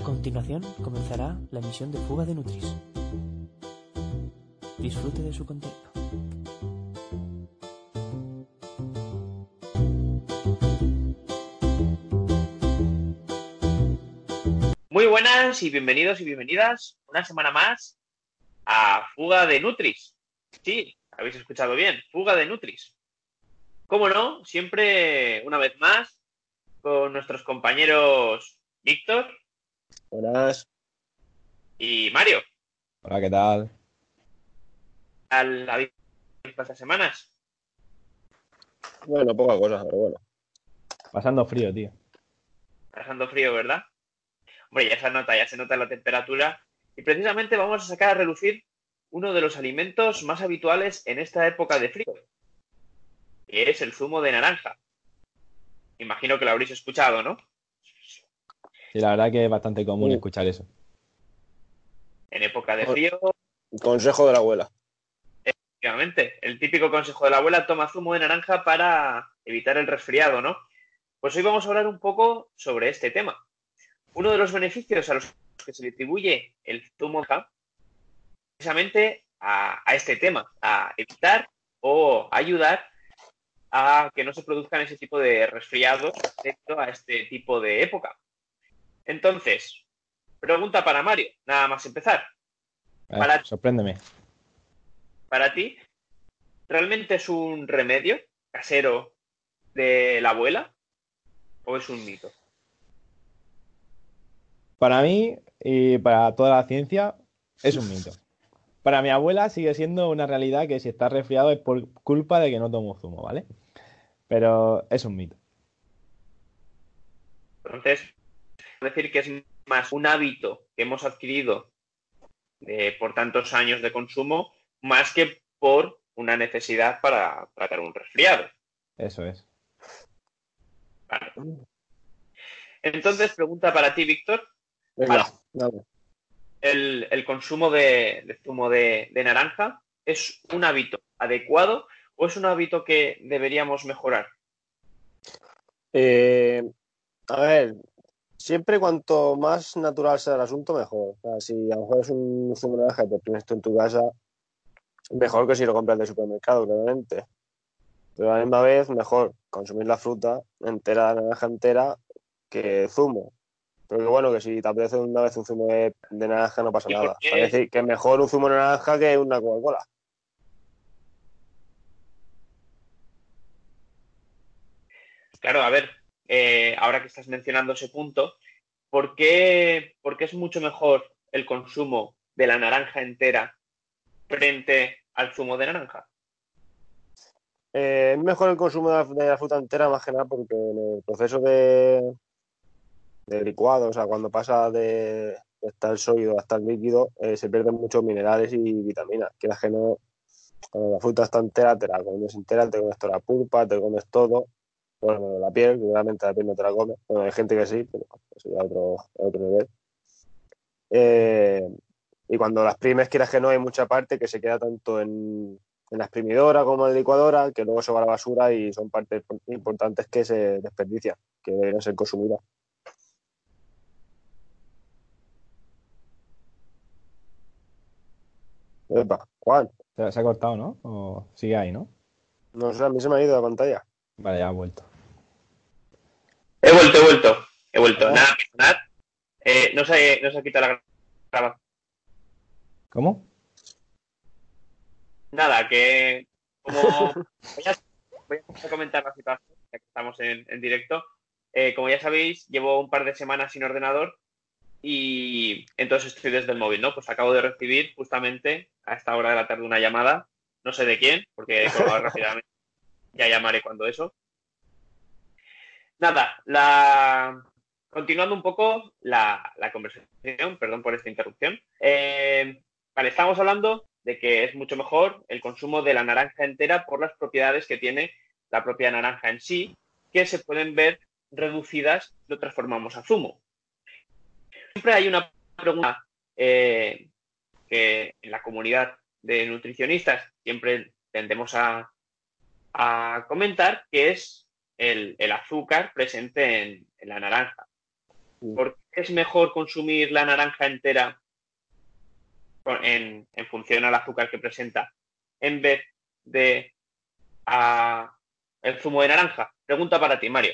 A continuación comenzará la emisión de Fuga de Nutris. Disfrute de su contenido. Muy buenas y bienvenidos y bienvenidas una semana más a Fuga de Nutris. Sí, habéis escuchado bien, Fuga de Nutris. Cómo no, siempre una vez más con nuestros compañeros Víctor Buenas. y Mario. Hola, ¿qué tal? Al la estas semanas. Bueno, poca cosa, pero bueno. Pasando frío, tío. Pasando frío, ¿verdad? Hombre, ya se nota, ya se nota la temperatura. Y precisamente vamos a sacar a relucir uno de los alimentos más habituales en esta época de frío, que es el zumo de naranja. Imagino que lo habréis escuchado, ¿no? Sí, la verdad que es bastante común Sí. escuchar eso. En época de frío, Consejo de la abuela. efectivamente, el típico consejo de la abuela, toma zumo de naranja para evitar el resfriado, ¿no? Pues hoy vamos a hablar un poco sobre este tema. Uno de los beneficios a los que se le atribuye el zumo de naranja, precisamente a, a este tema, a evitar o ayudar a que no se produzcan ese tipo de resfriados debido a este tipo de época. Entonces, pregunta para Mario, nada más empezar. Para- Sorpréndeme. Para ti, ¿realmente es un remedio casero de la abuela o es un mito? Para mí y para toda la ciencia es un mito. Para mi abuela sigue siendo una realidad que si está resfriado es por culpa de que no tomo zumo, ¿vale? Pero es un mito. Entonces, decir que es más un hábito que hemos adquirido eh, por tantos años de consumo, más que por una necesidad para tratar un resfriado. Eso es. Vale. Entonces, pregunta para ti, Víctor. Venga, Vale. dale. ¿El, el consumo de, de zumo de, de naranja es un hábito adecuado o es un hábito que deberíamos mejorar? Eh, a ver, siempre cuanto más natural sea el asunto, mejor. O sea, si a lo mejor es un zumo de naranja y te tienes tú en tu casa, mejor que si lo compras de supermercado, claramente. Pero a la misma vez, mejor consumir la fruta entera, la naranja entera, que zumo. Pero que bueno, que si te apetece una vez un zumo de, de naranja no pasa ¿Y por nada. Es decir, que mejor un zumo de naranja que una Coca-Cola. Claro, a ver, eh, ahora que estás mencionando ese punto, ¿por qué, por qué es mucho mejor el consumo de la naranja entera frente al zumo de naranja? Eh, es mejor el consumo de la, fruta entera, más que nada, porque en el proceso de, licuado, o sea, cuando pasa de, estar sólido a estar líquido, eh, se pierden muchos minerales y vitaminas. Quieras que no, cuando la fruta está entera, te la comes entera, te comes toda la pulpa, te comes todo. Bueno, la piel, que realmente la piel no te la comes. Bueno, hay gente que sí, pero eso ya otro, otro nivel. Eh, y cuando las primes, quieras que no, hay mucha parte que se queda tanto en, en la exprimidora como en la licuadora, que luego se va a la basura y son partes importantes que se desperdician, que deberían ser consumidas. Epa, Juan, Se, se ha cortado, ¿no? O sigue ahí, ¿no? no sé, a mí se me ha ido la pantalla. Vale, ya ha vuelto. He vuelto, he vuelto, he vuelto. Ah. Nada, nada. Eh, no, se, no se ha quitado la grabación. ¿Cómo? Nada, que como voy a, voy a comentar la situación, ya que estamos en, en directo. Eh, como ya sabéis, llevo un par de semanas sin ordenador y entonces estoy desde el móvil, ¿no? Pues acabo de recibir justamente a esta hora de la tarde una llamada, no sé de quién, porque he colgado rápidamente, ya llamaré cuando eso. Nada, la... continuando un poco la, conversación, perdón por esta interrupción. Eh, vale, estamos hablando de que es mucho mejor el consumo de la naranja entera por las propiedades que tiene la propia naranja en sí, que se pueden ver reducidas lo transformamos a zumo. Siempre hay una pregunta eh, que en la comunidad de nutricionistas siempre tendemos a, comentar, que es el, azúcar presente en, en la naranja. ¿Por es mejor consumir la naranja entera en, en función al azúcar que presenta en vez de a el zumo de naranja? Pregunta para ti, Mario.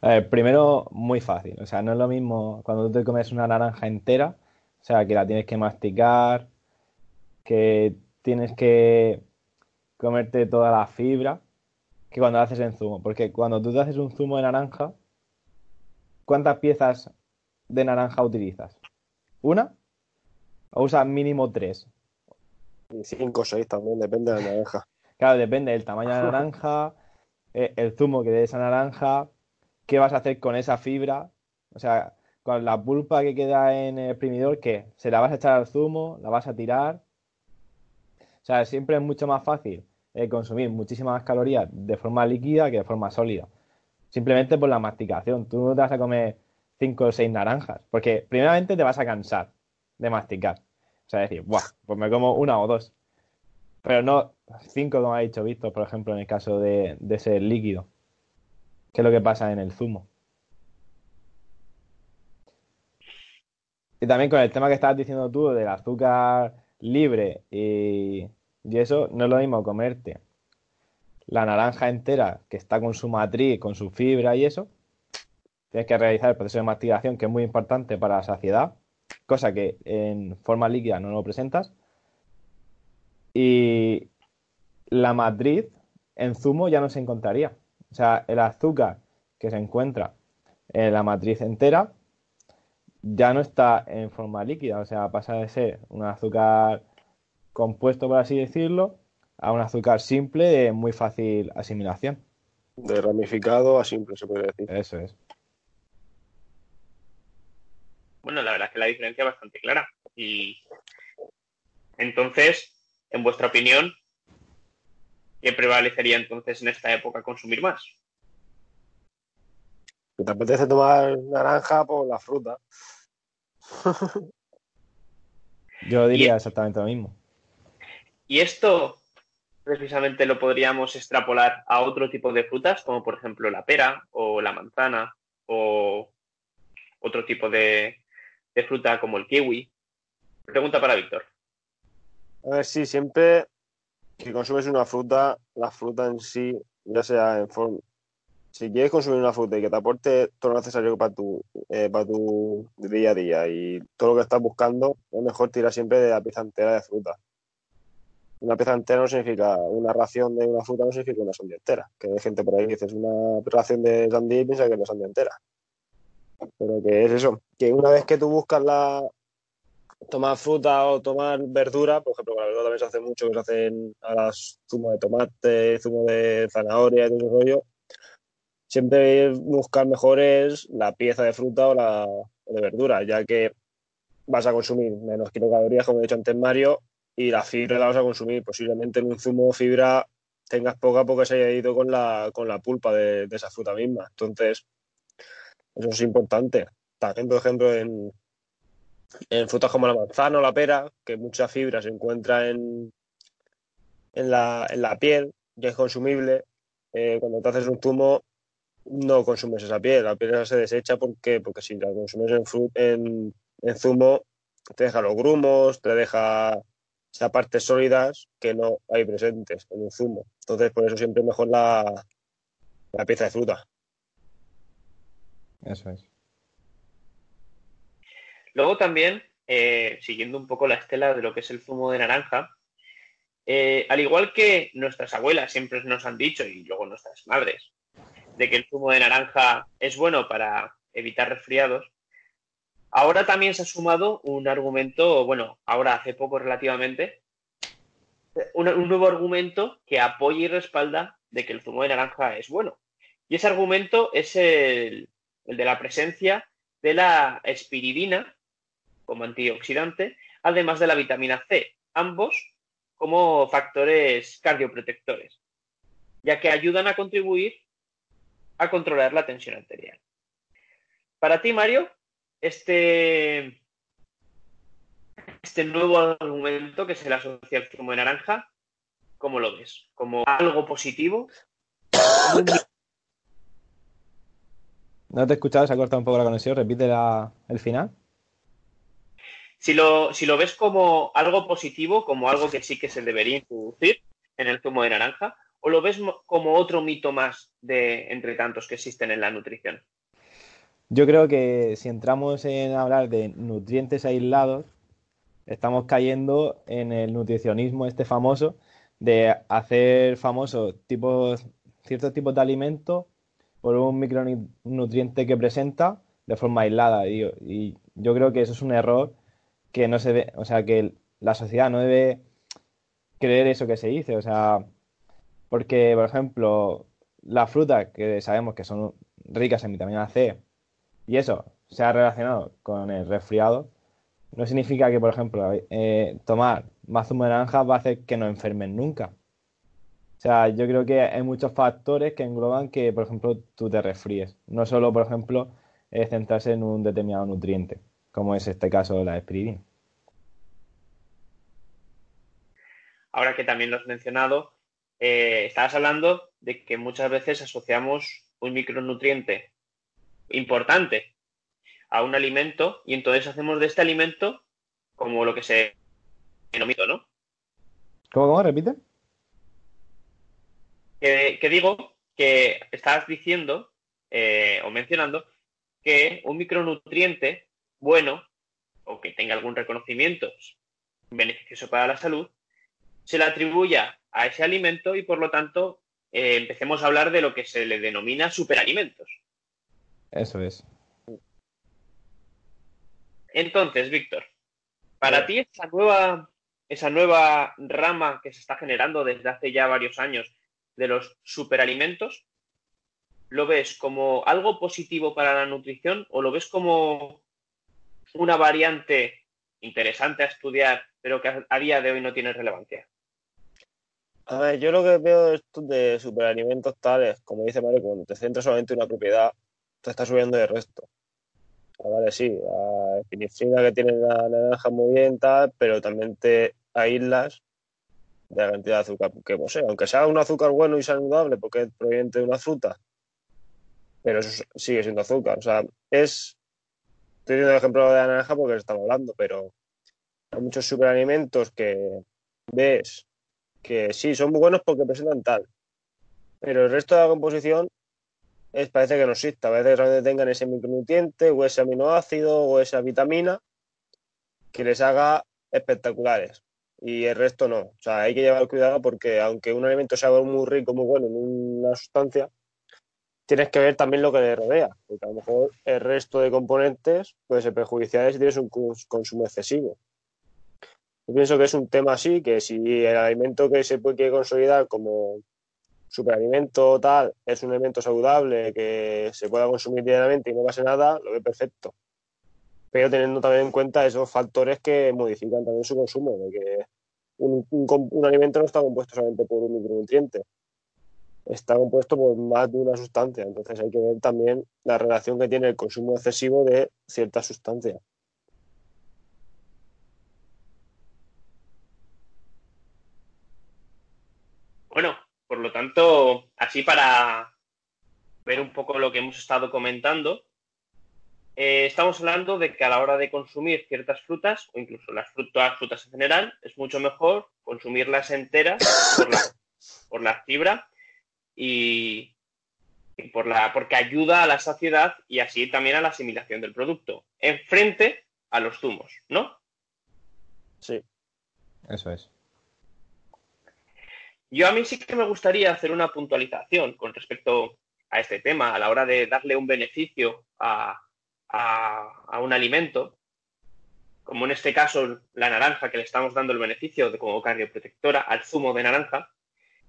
A ver, primero, muy fácil. O sea, no es lo mismo cuando tú te comes una naranja entera, o sea, que la tienes que masticar, que tienes que comerte toda la fibra, que cuando haces en zumo. Porque cuando tú te haces un zumo de naranja, ¿cuántas piezas de naranja utilizas? ¿Una? ¿O usas mínimo tres? Cinco o seis también, depende de la naranja. Claro, depende del tamaño de la naranja, eh, el zumo que de esa naranja, qué vas a hacer con esa fibra. O sea, con la pulpa que queda en el exprimidor, ¿qué? ¿Se la vas a echar al zumo? ¿La vas a tirar? O sea, siempre es mucho más fácil eh, consumir muchísimas calorías de forma líquida que de forma sólida. Simplemente por la masticación. Tú no te vas a comer cinco o seis naranjas, porque primeramente te vas a cansar de masticar. O sea, decir, Buah, pues me como una o dos. Pero no cinco, como ha dicho Víctor, por ejemplo, en el caso de, de ese líquido. ¿Qué es lo que pasa en el zumo? Y también con el tema que estabas diciendo tú del azúcar libre y, y eso, no es lo mismo comerte la naranja entera que está con su matriz, con su fibra y eso. Tienes que realizar el proceso de masticación que es muy importante para la saciedad, cosa que en forma líquida no lo presentas. Y la matriz en zumo ya no se encontraría. O sea, el azúcar que se encuentra en la matriz entera ya no está en forma líquida, o sea, pasa de ser un azúcar compuesto, por así decirlo, a un azúcar simple de muy fácil asimilación. De ramificado a simple, se puede decir. Eso es. Bueno, la verdad es que la diferencia es bastante clara. Y entonces, en vuestra opinión, ¿qué prevalecería entonces en esta época consumir más? Si te apetece tomar naranja, pues la fruta. Yo diría Y- exactamente lo mismo. Y esto precisamente lo podríamos extrapolar a otro tipo de frutas, como por ejemplo la pera o la manzana o otro tipo de, fruta como el kiwi. Pregunta para Víctor. A ver, sí, siempre que consumes una fruta, la fruta en sí, ya sea en forma. Si quieres consumir una fruta y que te aporte todo lo necesario para tu, eh, para tu día a día y todo lo que estás buscando, es mejor tirar siempre de la pieza entera de fruta. Una pieza entera no significa una ración de una fruta, no significa una sandía entera. Que hay gente por ahí que dice una ración de sandía y piensa que es una sandía entera. Pero que es eso, que una vez que tú buscas la, tomar fruta o tomar verdura, por ejemplo, la verdura también se hace mucho, que se hacen ahora zumo de tomate, zumo de zanahoria y todo ese rollo. Siempre buscar mejor es la pieza de fruta o la o de verdura, ya que vas a consumir menos kilocalorías, como he dicho antes Mario, y la fibra la vas a consumir. Posiblemente en un zumo fibra tengas poca porque se haya ido con la, con la pulpa de, de esa fruta misma. Entonces, eso es importante. También, por ejemplo, en, en frutas como la manzana o la pera, que mucha fibra se encuentra en, en, la, en la piel, que es consumible. Eh, cuando te haces un zumo, no consumes esa piel, la piel se desecha porque, porque si la consumes en zumo, te deja los grumos, te deja esas partes sólidas que no hay presentes en un zumo. Entonces, por eso siempre es mejor la, la pieza de fruta. Eso es. Luego también, eh, siguiendo un poco la estela de lo que es el zumo de naranja, eh, al igual que nuestras abuelas siempre nos han dicho, y luego nuestras madres, de que el zumo de naranja es bueno para evitar resfriados, ahora también se ha sumado un argumento, bueno, ahora hace poco relativamente, un, nuevo argumento que apoya y respalda de que el zumo de naranja es bueno. Y ese argumento es el, el de la presencia de la espiridina como antioxidante, además de la vitamina C, ambos como factores cardioprotectores, ya que ayudan a contribuir a controlar la tensión arterial. Para ti, Mario, este, este nuevo argumento que se le asocia al zumo de naranja, ¿cómo lo ves? ¿Como algo positivo? No te he escuchado, se ha cortado un poco la conexión. Repite la- el final. Si lo, si lo ves como algo positivo, como algo que sí que se debería introducir en el zumo de naranja, o lo ves mo- como otro mito más de entre tantos que existen en la nutrición. Yo creo que si entramos en hablar de nutrientes aislados, estamos cayendo en el nutricionismo este famoso de hacer famosos tipos, ciertos tipos de alimentos por un micronutriente que presenta de forma aislada. Y, yo creo que eso es un error que no se ve, o sea, que la sociedad no debe creer eso que se dice, o sea, porque, por ejemplo, las frutas que sabemos que son ricas en vitamina C y eso se ha relacionado con el resfriado, no significa que, por ejemplo, eh, tomar más zumo de naranja va a hacer que no enfermen nunca. O sea, yo creo que hay muchos factores que engloban que, por ejemplo, tú te resfríes. No solo, por ejemplo, centrarse en un determinado nutriente, como es este caso de la espiridina. Ahora que también lo has mencionado, eh, estabas hablando de que muchas veces asociamos un micronutriente importante a un alimento y entonces hacemos de este alimento como lo que se denomina, ¿no? ¿Cómo, cómo? ¿Repite? Que, que digo que estás diciendo eh, o mencionando que un micronutriente bueno o que tenga algún reconocimiento beneficioso para la salud se le atribuya a ese alimento y por lo tanto eh, empecemos a hablar de lo que se le denomina superalimentos. Eso es. Entonces, Víctor, para ti esa nueva, esa nueva rama que se está generando desde hace ya varios años de los superalimentos, ¿lo ves como algo positivo para la nutrición o lo ves como una variante interesante a estudiar, pero que a, día de hoy no tiene relevancia? A ver, yo lo que veo de estos de superalimentos tales, como dice Mario, cuando te centras solamente en una propiedad, te está subiendo de resto. Ah, Vale, sí, la epinefrina que tiene la naranja muy bien, pero también te aíslas de la cantidad de azúcar que posee. Aunque sea un azúcar bueno y saludable, porque es proveniente de una fruta, pero eso sigue siendo azúcar. O sea, es. Estoy diciendo el ejemplo de la naranja porque estamos hablando, pero hay muchos superalimentos que ves que sí, son muy buenos porque presentan tal. Pero el resto de la composición es, parece que no exista. Parece que solamente tengan ese micronutriente o ese aminoácido o esa vitamina que les haga espectaculares. Y el resto no. O sea, hay que llevar cuidado porque aunque un alimento sea muy rico, muy bueno en una sustancia, tienes que ver también lo que le rodea. Porque a lo mejor el resto de componentes puede ser perjudicial si tienes un consumo excesivo. Yo pienso que es un tema así, que si el alimento que se puede consolidar como superalimento tal es un alimento saludable que se pueda consumir diariamente y no pase nada, lo ve perfecto. Pero teniendo también en cuenta esos factores que modifican también su consumo, de que un, un, un alimento no está compuesto solamente por un micronutriente, está compuesto por más de una sustancia. Entonces hay que ver también la relación que tiene el consumo excesivo de ciertas sustancias. Bueno, por lo tanto, así para ver un poco lo que hemos estado comentando, eh, estamos hablando de que a la hora de consumir ciertas frutas, o incluso las frutas, frutas en general, es mucho mejor consumirlas enteras por la, por la fibra y, y por la, porque ayuda a la saciedad y así también a la asimilación del producto, en frente a los zumos, ¿no? Sí. Eso es. Yo a mí sí que me gustaría hacer una puntualización con respecto a este tema, a la hora de darle un beneficio a, a, un alimento, como en este caso la naranja, que le estamos dando el beneficio de como cardioprotectora al zumo de naranja.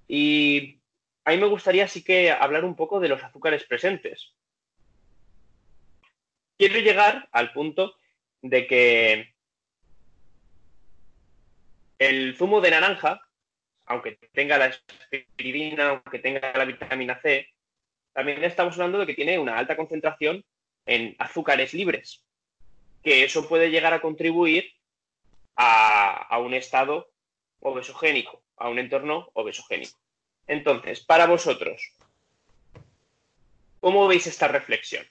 Y a mí me gustaría sí que hablar un poco de los azúcares presentes. Quiero llegar al punto de que el zumo de naranja aunque tenga la espiridina, aunque tenga la vitamina C, también estamos hablando de que tiene una alta concentración en azúcares libres, que eso puede llegar a contribuir a, a un estado obesogénico, a un entorno obesogénico. Entonces, para vosotros, ¿cómo veis esta reflexión?